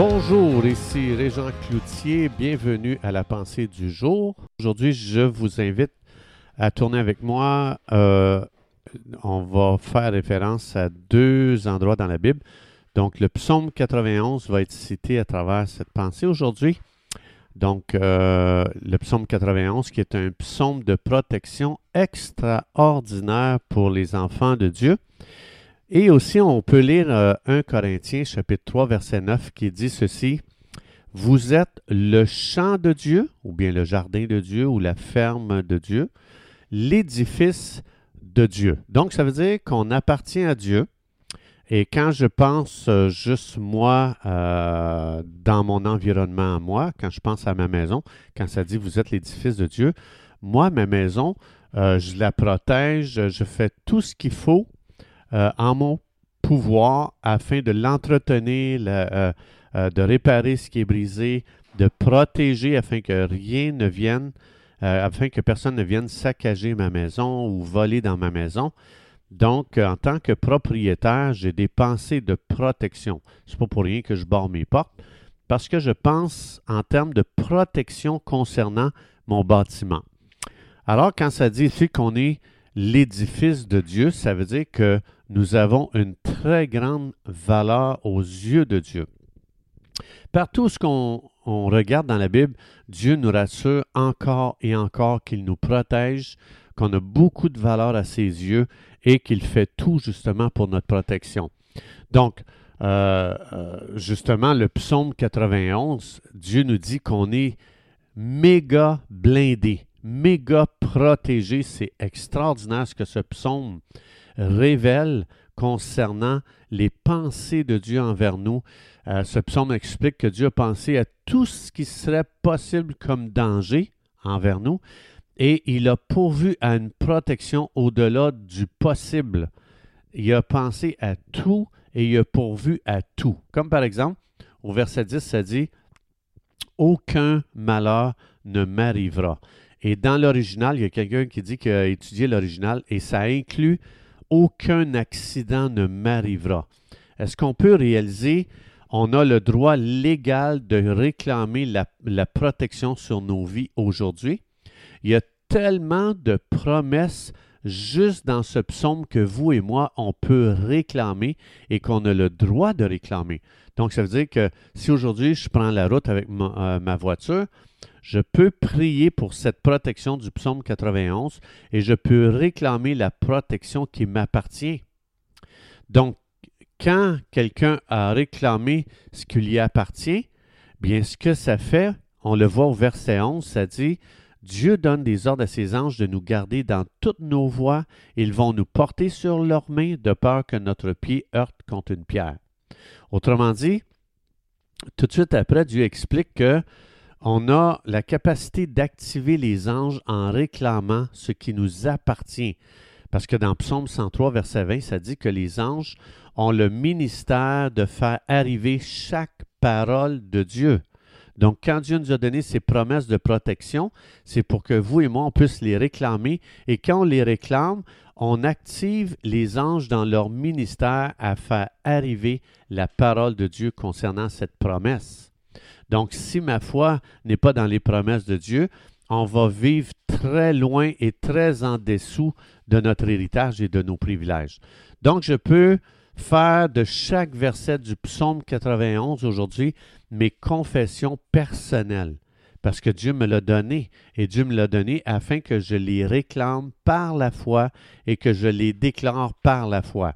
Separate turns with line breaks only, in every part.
Bonjour, ici Régent Cloutier, bienvenue à la pensée du jour. Aujourd'hui, je vous invite à tourner avec moi. Euh, on va faire référence à deux endroits dans la Bible. Donc, le psaume 91 va être cité à travers cette pensée aujourd'hui. Donc, euh, le psaume 91 qui est un psaume de protection extraordinaire pour les enfants de Dieu. Et aussi, on peut lire 1 euh, Corinthiens chapitre 3 verset 9 qui dit ceci. Vous êtes le champ de Dieu, ou bien le jardin de Dieu, ou la ferme de Dieu, l'édifice de Dieu. Donc, ça veut dire qu'on appartient à Dieu. Et quand je pense euh, juste moi euh, dans mon environnement à moi, quand je pense à ma maison, quand ça dit vous êtes l'édifice de Dieu, moi, ma maison, je la protège, je fais tout ce qu'il faut en mon pouvoir afin de l'entretenir, euh, euh, de réparer ce qui est brisé, de protéger afin que rien ne vienne, afin que personne ne vienne saccager ma maison ou voler dans ma maison. Donc, en tant que propriétaire, j'ai des pensées de protection. C'est pas pour rien que je barre mes portes, parce que je pense en termes de protection concernant mon bâtiment. Alors, quand ça dit ici qu'on est l'édifice de Dieu, ça veut dire que nous avons une très grande valeur aux yeux de Dieu. Partout ce qu'on regarde dans la Bible, Dieu nous rassure encore et encore qu'il nous protège, qu'on a beaucoup de valeur à ses yeux et qu'il fait tout justement pour notre protection. Donc, euh, euh, justement, le psaume 91, Dieu nous dit qu'on est méga blindé méga protégé. C'est extraordinaire ce que ce psaume révèle concernant les pensées de Dieu envers nous. Euh, ce psaume explique que Dieu a pensé à tout ce qui serait possible comme danger envers nous et il a pourvu à une protection au-delà du possible. Il a pensé à tout et il a pourvu à tout. Comme par exemple, au verset 10, ça dit Aucun malheur ne m'arrivera. Et dans l'original, il y a quelqu'un qui dit qu'il a étudié l'original et ça inclut aucun accident ne m'arrivera. Est-ce qu'on peut réaliser, on a le droit légal de réclamer la, protection sur nos vies aujourd'hui? Il y a tellement de promesses juste dans ce psaume que vous et moi, on peut réclamer et qu'on a le droit de réclamer. Donc, ça veut dire que si aujourd'hui je prends la route avec ma, euh, ma voiture, je peux prier pour cette protection du psaume 91 et je peux réclamer la protection qui m'appartient. Donc, quand quelqu'un a réclamé ce qui lui appartient, bien ce que ça fait, on le voit au verset 11, ça dit Dieu donne des ordres à ses anges de nous garder dans toutes nos voies. Ils vont nous porter sur leurs mains de peur que notre pied heurte contre une pierre. Autrement dit, tout de suite après, Dieu explique que on a la capacité d'activer les anges en réclamant ce qui nous appartient. Parce que dans Psaume 103, verset 20, ça dit que les anges ont le ministère de faire arriver chaque parole de Dieu. Donc, quand Dieu nous a donné ses promesses de protection, c'est pour que vous et moi, on puisse les réclamer. Et quand on les réclame, on active les anges dans leur ministère à faire arriver la parole de Dieu concernant cette promesse. Donc, si ma foi n'est pas dans les promesses de Dieu, on va vivre très loin et très en dessous de notre héritage et de nos privilèges. Donc, je peux faire de chaque verset du psaume 91 aujourd'hui mes confessions personnelles, parce que Dieu me l'a donné, et Dieu me l'a donné afin que je les réclame par la foi et que je les déclare par la foi.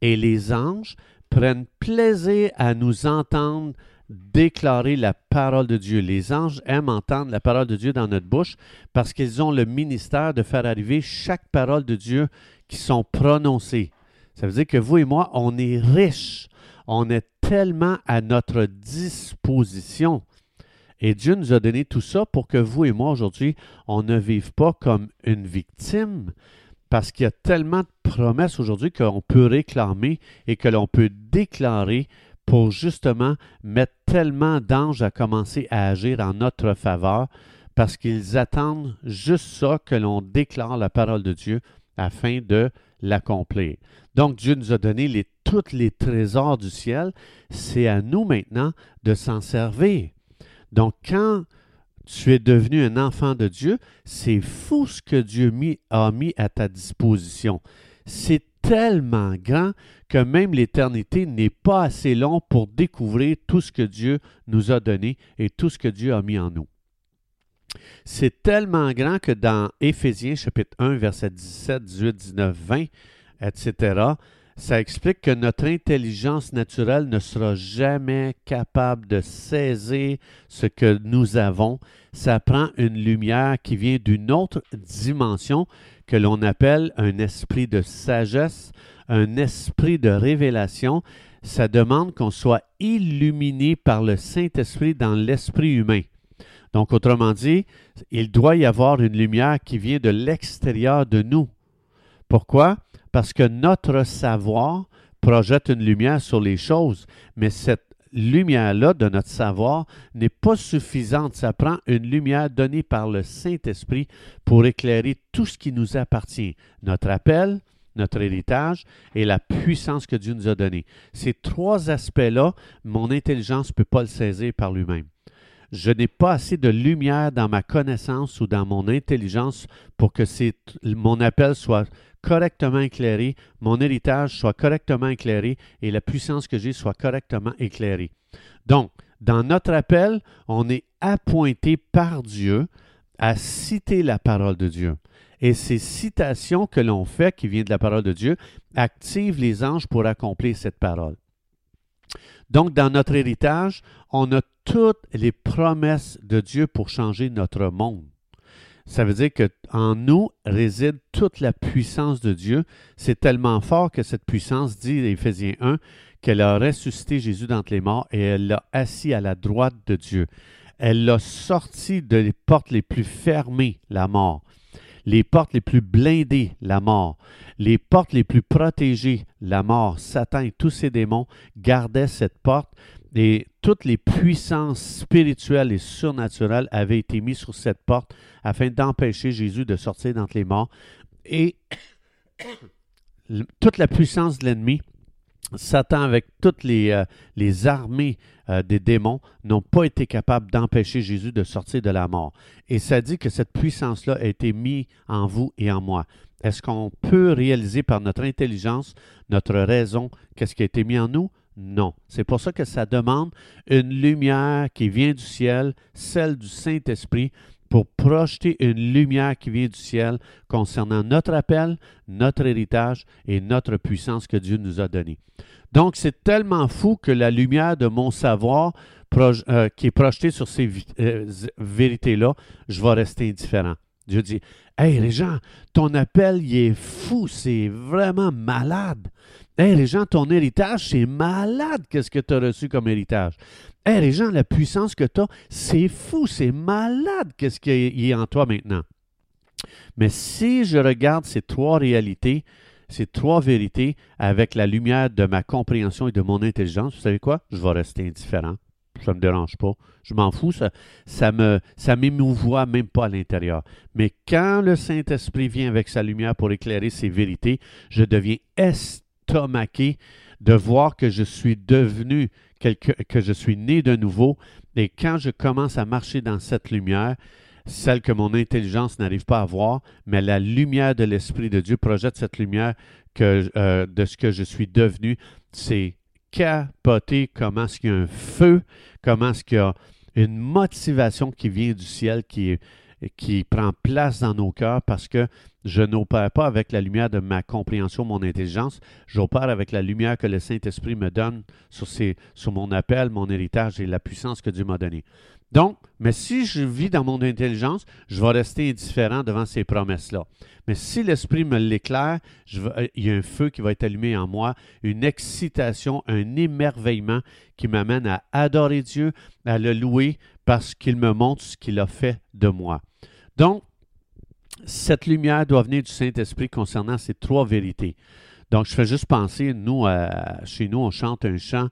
Et les anges prennent plaisir à nous entendre déclarer la parole de Dieu. Les anges aiment entendre la parole de Dieu dans notre bouche parce qu'ils ont le ministère de faire arriver chaque parole de Dieu qui sont prononcées. Ça veut dire que vous et moi, on est riches. On est tellement à notre disposition. Et Dieu nous a donné tout ça pour que vous et moi, aujourd'hui, on ne vive pas comme une victime, parce qu'il y a tellement de promesses aujourd'hui qu'on peut réclamer et que l'on peut déclarer pour justement mettre tellement d'anges à commencer à agir en notre faveur parce qu'ils attendent juste ça que l'on déclare la parole de Dieu afin de l'accomplir. Donc Dieu nous a donné tous les trésors du ciel. C'est à nous maintenant de s'en servir. Donc quand tu es devenu un enfant de Dieu, c'est fou ce que Dieu a mis à ta disposition. C'est tellement grand que même l'éternité n'est pas assez long pour découvrir tout ce que Dieu nous a donné et tout ce que Dieu a mis en nous. C'est tellement grand que dans Éphésiens chapitre 1, verset 17, 18, 19, 20, etc., ça explique que notre intelligence naturelle ne sera jamais capable de saisir ce que nous avons. Ça prend une lumière qui vient d'une autre dimension que l'on appelle un esprit de sagesse, un esprit de révélation. Ça demande qu'on soit illuminé par le Saint-Esprit dans l'esprit humain. Donc, autrement dit, il doit y avoir une lumière qui vient de l'extérieur de nous. Pourquoi? Parce que notre savoir projette une lumière sur les choses, mais cette lumière-là de notre savoir n'est pas suffisante. Ça prend une lumière donnée par le Saint-Esprit pour éclairer tout ce qui nous appartient, notre appel, notre héritage et la puissance que Dieu nous a donnée. Ces trois aspects-là, mon intelligence ne peut pas le saisir par lui-même je n'ai pas assez de lumière dans ma connaissance ou dans mon intelligence pour que mon appel soit correctement éclairé, mon héritage soit correctement éclairé et la puissance que j'ai soit correctement éclairée. Donc, dans notre appel, on est appointé par Dieu à citer la parole de Dieu. Et ces citations que l'on fait, qui viennent de la parole de Dieu, activent les anges pour accomplir cette parole. Donc, dans notre héritage, on a toutes les promesses de Dieu pour changer notre monde. Ça veut dire qu'en nous réside toute la puissance de Dieu. C'est tellement fort que cette puissance, dit Éphésiens 1, qu'elle a ressuscité Jésus d'entre les morts et elle l'a assis à la droite de Dieu. Elle l'a sorti de les portes les plus fermées, la mort les portes les plus blindées, la mort, les portes les plus protégées, la mort, Satan et tous ses démons gardaient cette porte et toutes les puissances spirituelles et surnaturelles avaient été mises sur cette porte afin d'empêcher Jésus de sortir d'entre les morts. Et toute la puissance de l'ennemi Satan, avec toutes les, euh, armées euh, des démons, n'ont pas été capables d'empêcher Jésus de sortir de la mort. Et ça dit que cette puissance-là a été mise en vous et en moi. Est-ce qu'on peut réaliser par notre intelligence, notre raison, qu'est-ce qui a été mis en nous? Non. C'est pour ça que ça demande une lumière qui vient du ciel, celle du Saint-Esprit, pour projeter une lumière qui vient du ciel concernant notre appel, notre héritage et notre puissance que Dieu nous a donnée. Donc, c'est tellement fou que la lumière de mon savoir euh, qui est projetée sur ces euh, vérités-là, je vais rester indifférent. Dieu dit, Hey les gens, ton appel, il est fou, c'est vraiment malade. Hey les gens, ton héritage, c'est malade, qu'est-ce que tu as reçu comme héritage. Hey les gens, la puissance que tu as, c'est fou, c'est malade, qu'est-ce qui est en toi maintenant. Mais si je regarde ces trois réalités, ces trois vérités avec la lumière de ma compréhension et de mon intelligence, vous savez quoi? Je vais rester indifférent ça ne me dérange pas. Je m'en fous, ça, ça me ça même pas à l'intérieur. Mais quand le Saint-Esprit vient avec sa lumière pour éclairer ces vérités, je deviens estomaqué de voir que je suis devenu quelque, que je suis né de nouveau. Et quand je commence à marcher dans cette lumière, celle que mon intelligence n'arrive pas à voir, mais la lumière de l'Esprit de Dieu projette cette lumière euh, de ce que je suis devenu. C'est capoter comment est-ce qu'il y a un feu, comment est-ce qu'il y a une motivation qui vient du ciel, qui, qui prend place dans nos cœurs parce que je n'opère pas avec la lumière de ma compréhension, mon intelligence, j'opère avec la lumière que le Saint-Esprit me donne sur, mon appel, mon héritage et la puissance que Dieu m'a donnée. Donc, mais si je vis dans mon intelligence, je vais rester indifférent devant ces promesses-là. Mais si l'Esprit me l'éclaire, euh, il y a un feu qui va être allumé en moi, une excitation, un émerveillement qui m'amène à adorer Dieu, à le louer parce qu'il me montre ce qu'il a fait de moi. Donc, cette lumière doit venir du Saint-Esprit concernant ces trois vérités. Donc, je fais juste penser, nous, chez nous, on chante un chant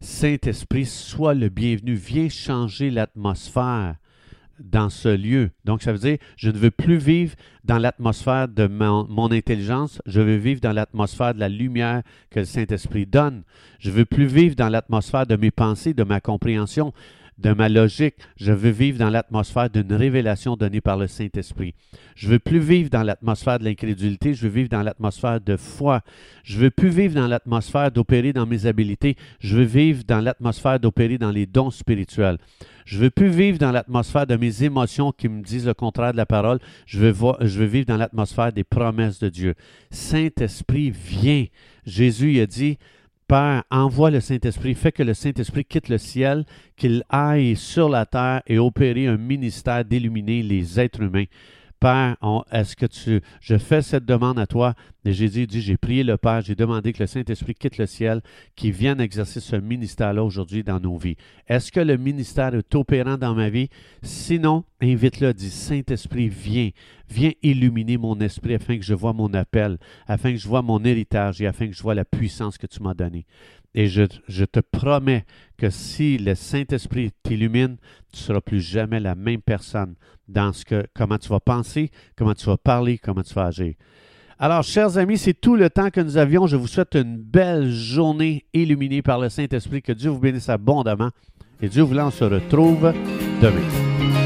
Saint-Esprit, sois le bienvenu, viens changer l'atmosphère dans ce lieu. Donc, ça veut dire, je ne veux plus vivre dans l'atmosphère de mon, intelligence, je veux vivre dans l'atmosphère de la lumière que le Saint-Esprit donne. Je veux plus vivre dans l'atmosphère de mes pensées, de ma compréhension, de ma logique. Je veux vivre dans l'atmosphère d'une révélation donnée par le Saint-Esprit. Je veux plus vivre dans l'atmosphère de l'incrédulité, je veux vivre dans l'atmosphère de foi. Je veux plus vivre dans l'atmosphère d'opérer dans mes habiletés, je veux vivre dans l'atmosphère d'opérer dans les dons spirituels. Je veux plus vivre dans l'atmosphère de mes émotions qui me disent le contraire de la parole. Je veux, voir, je veux vivre dans l'atmosphère des promesses de Dieu. Saint-Esprit, viens. Jésus a dit, Père, envoie le Saint-Esprit, fais que le Saint-Esprit quitte le ciel, qu'il aille sur la terre et opérer un ministère d'illuminer les êtres humains. Père, est-ce que tu. Je fais cette demande à toi? Et Jésus dit J'ai prié le Père, j'ai demandé que le Saint-Esprit quitte le ciel, qu'il vienne exercer ce ministère-là aujourd'hui dans nos vies. Est-ce que le ministère est opérant dans ma vie? Sinon, invite-le, dis Saint-Esprit, viens, viens illuminer mon esprit afin que je vois mon appel, afin que je vois mon héritage et afin que je vois la puissance que tu m'as donnée. Et je, te promets que si le Saint-Esprit t'illumine, tu ne seras plus jamais la même personne dans ce que, comment tu vas penser, comment tu vas parler, comment tu vas agir. Alors, chers amis, c'est tout le temps que nous avions. Je vous souhaite une belle journée illuminée par le Saint-Esprit. Que Dieu vous bénisse abondamment. Et Dieu voulant, on se retrouve demain.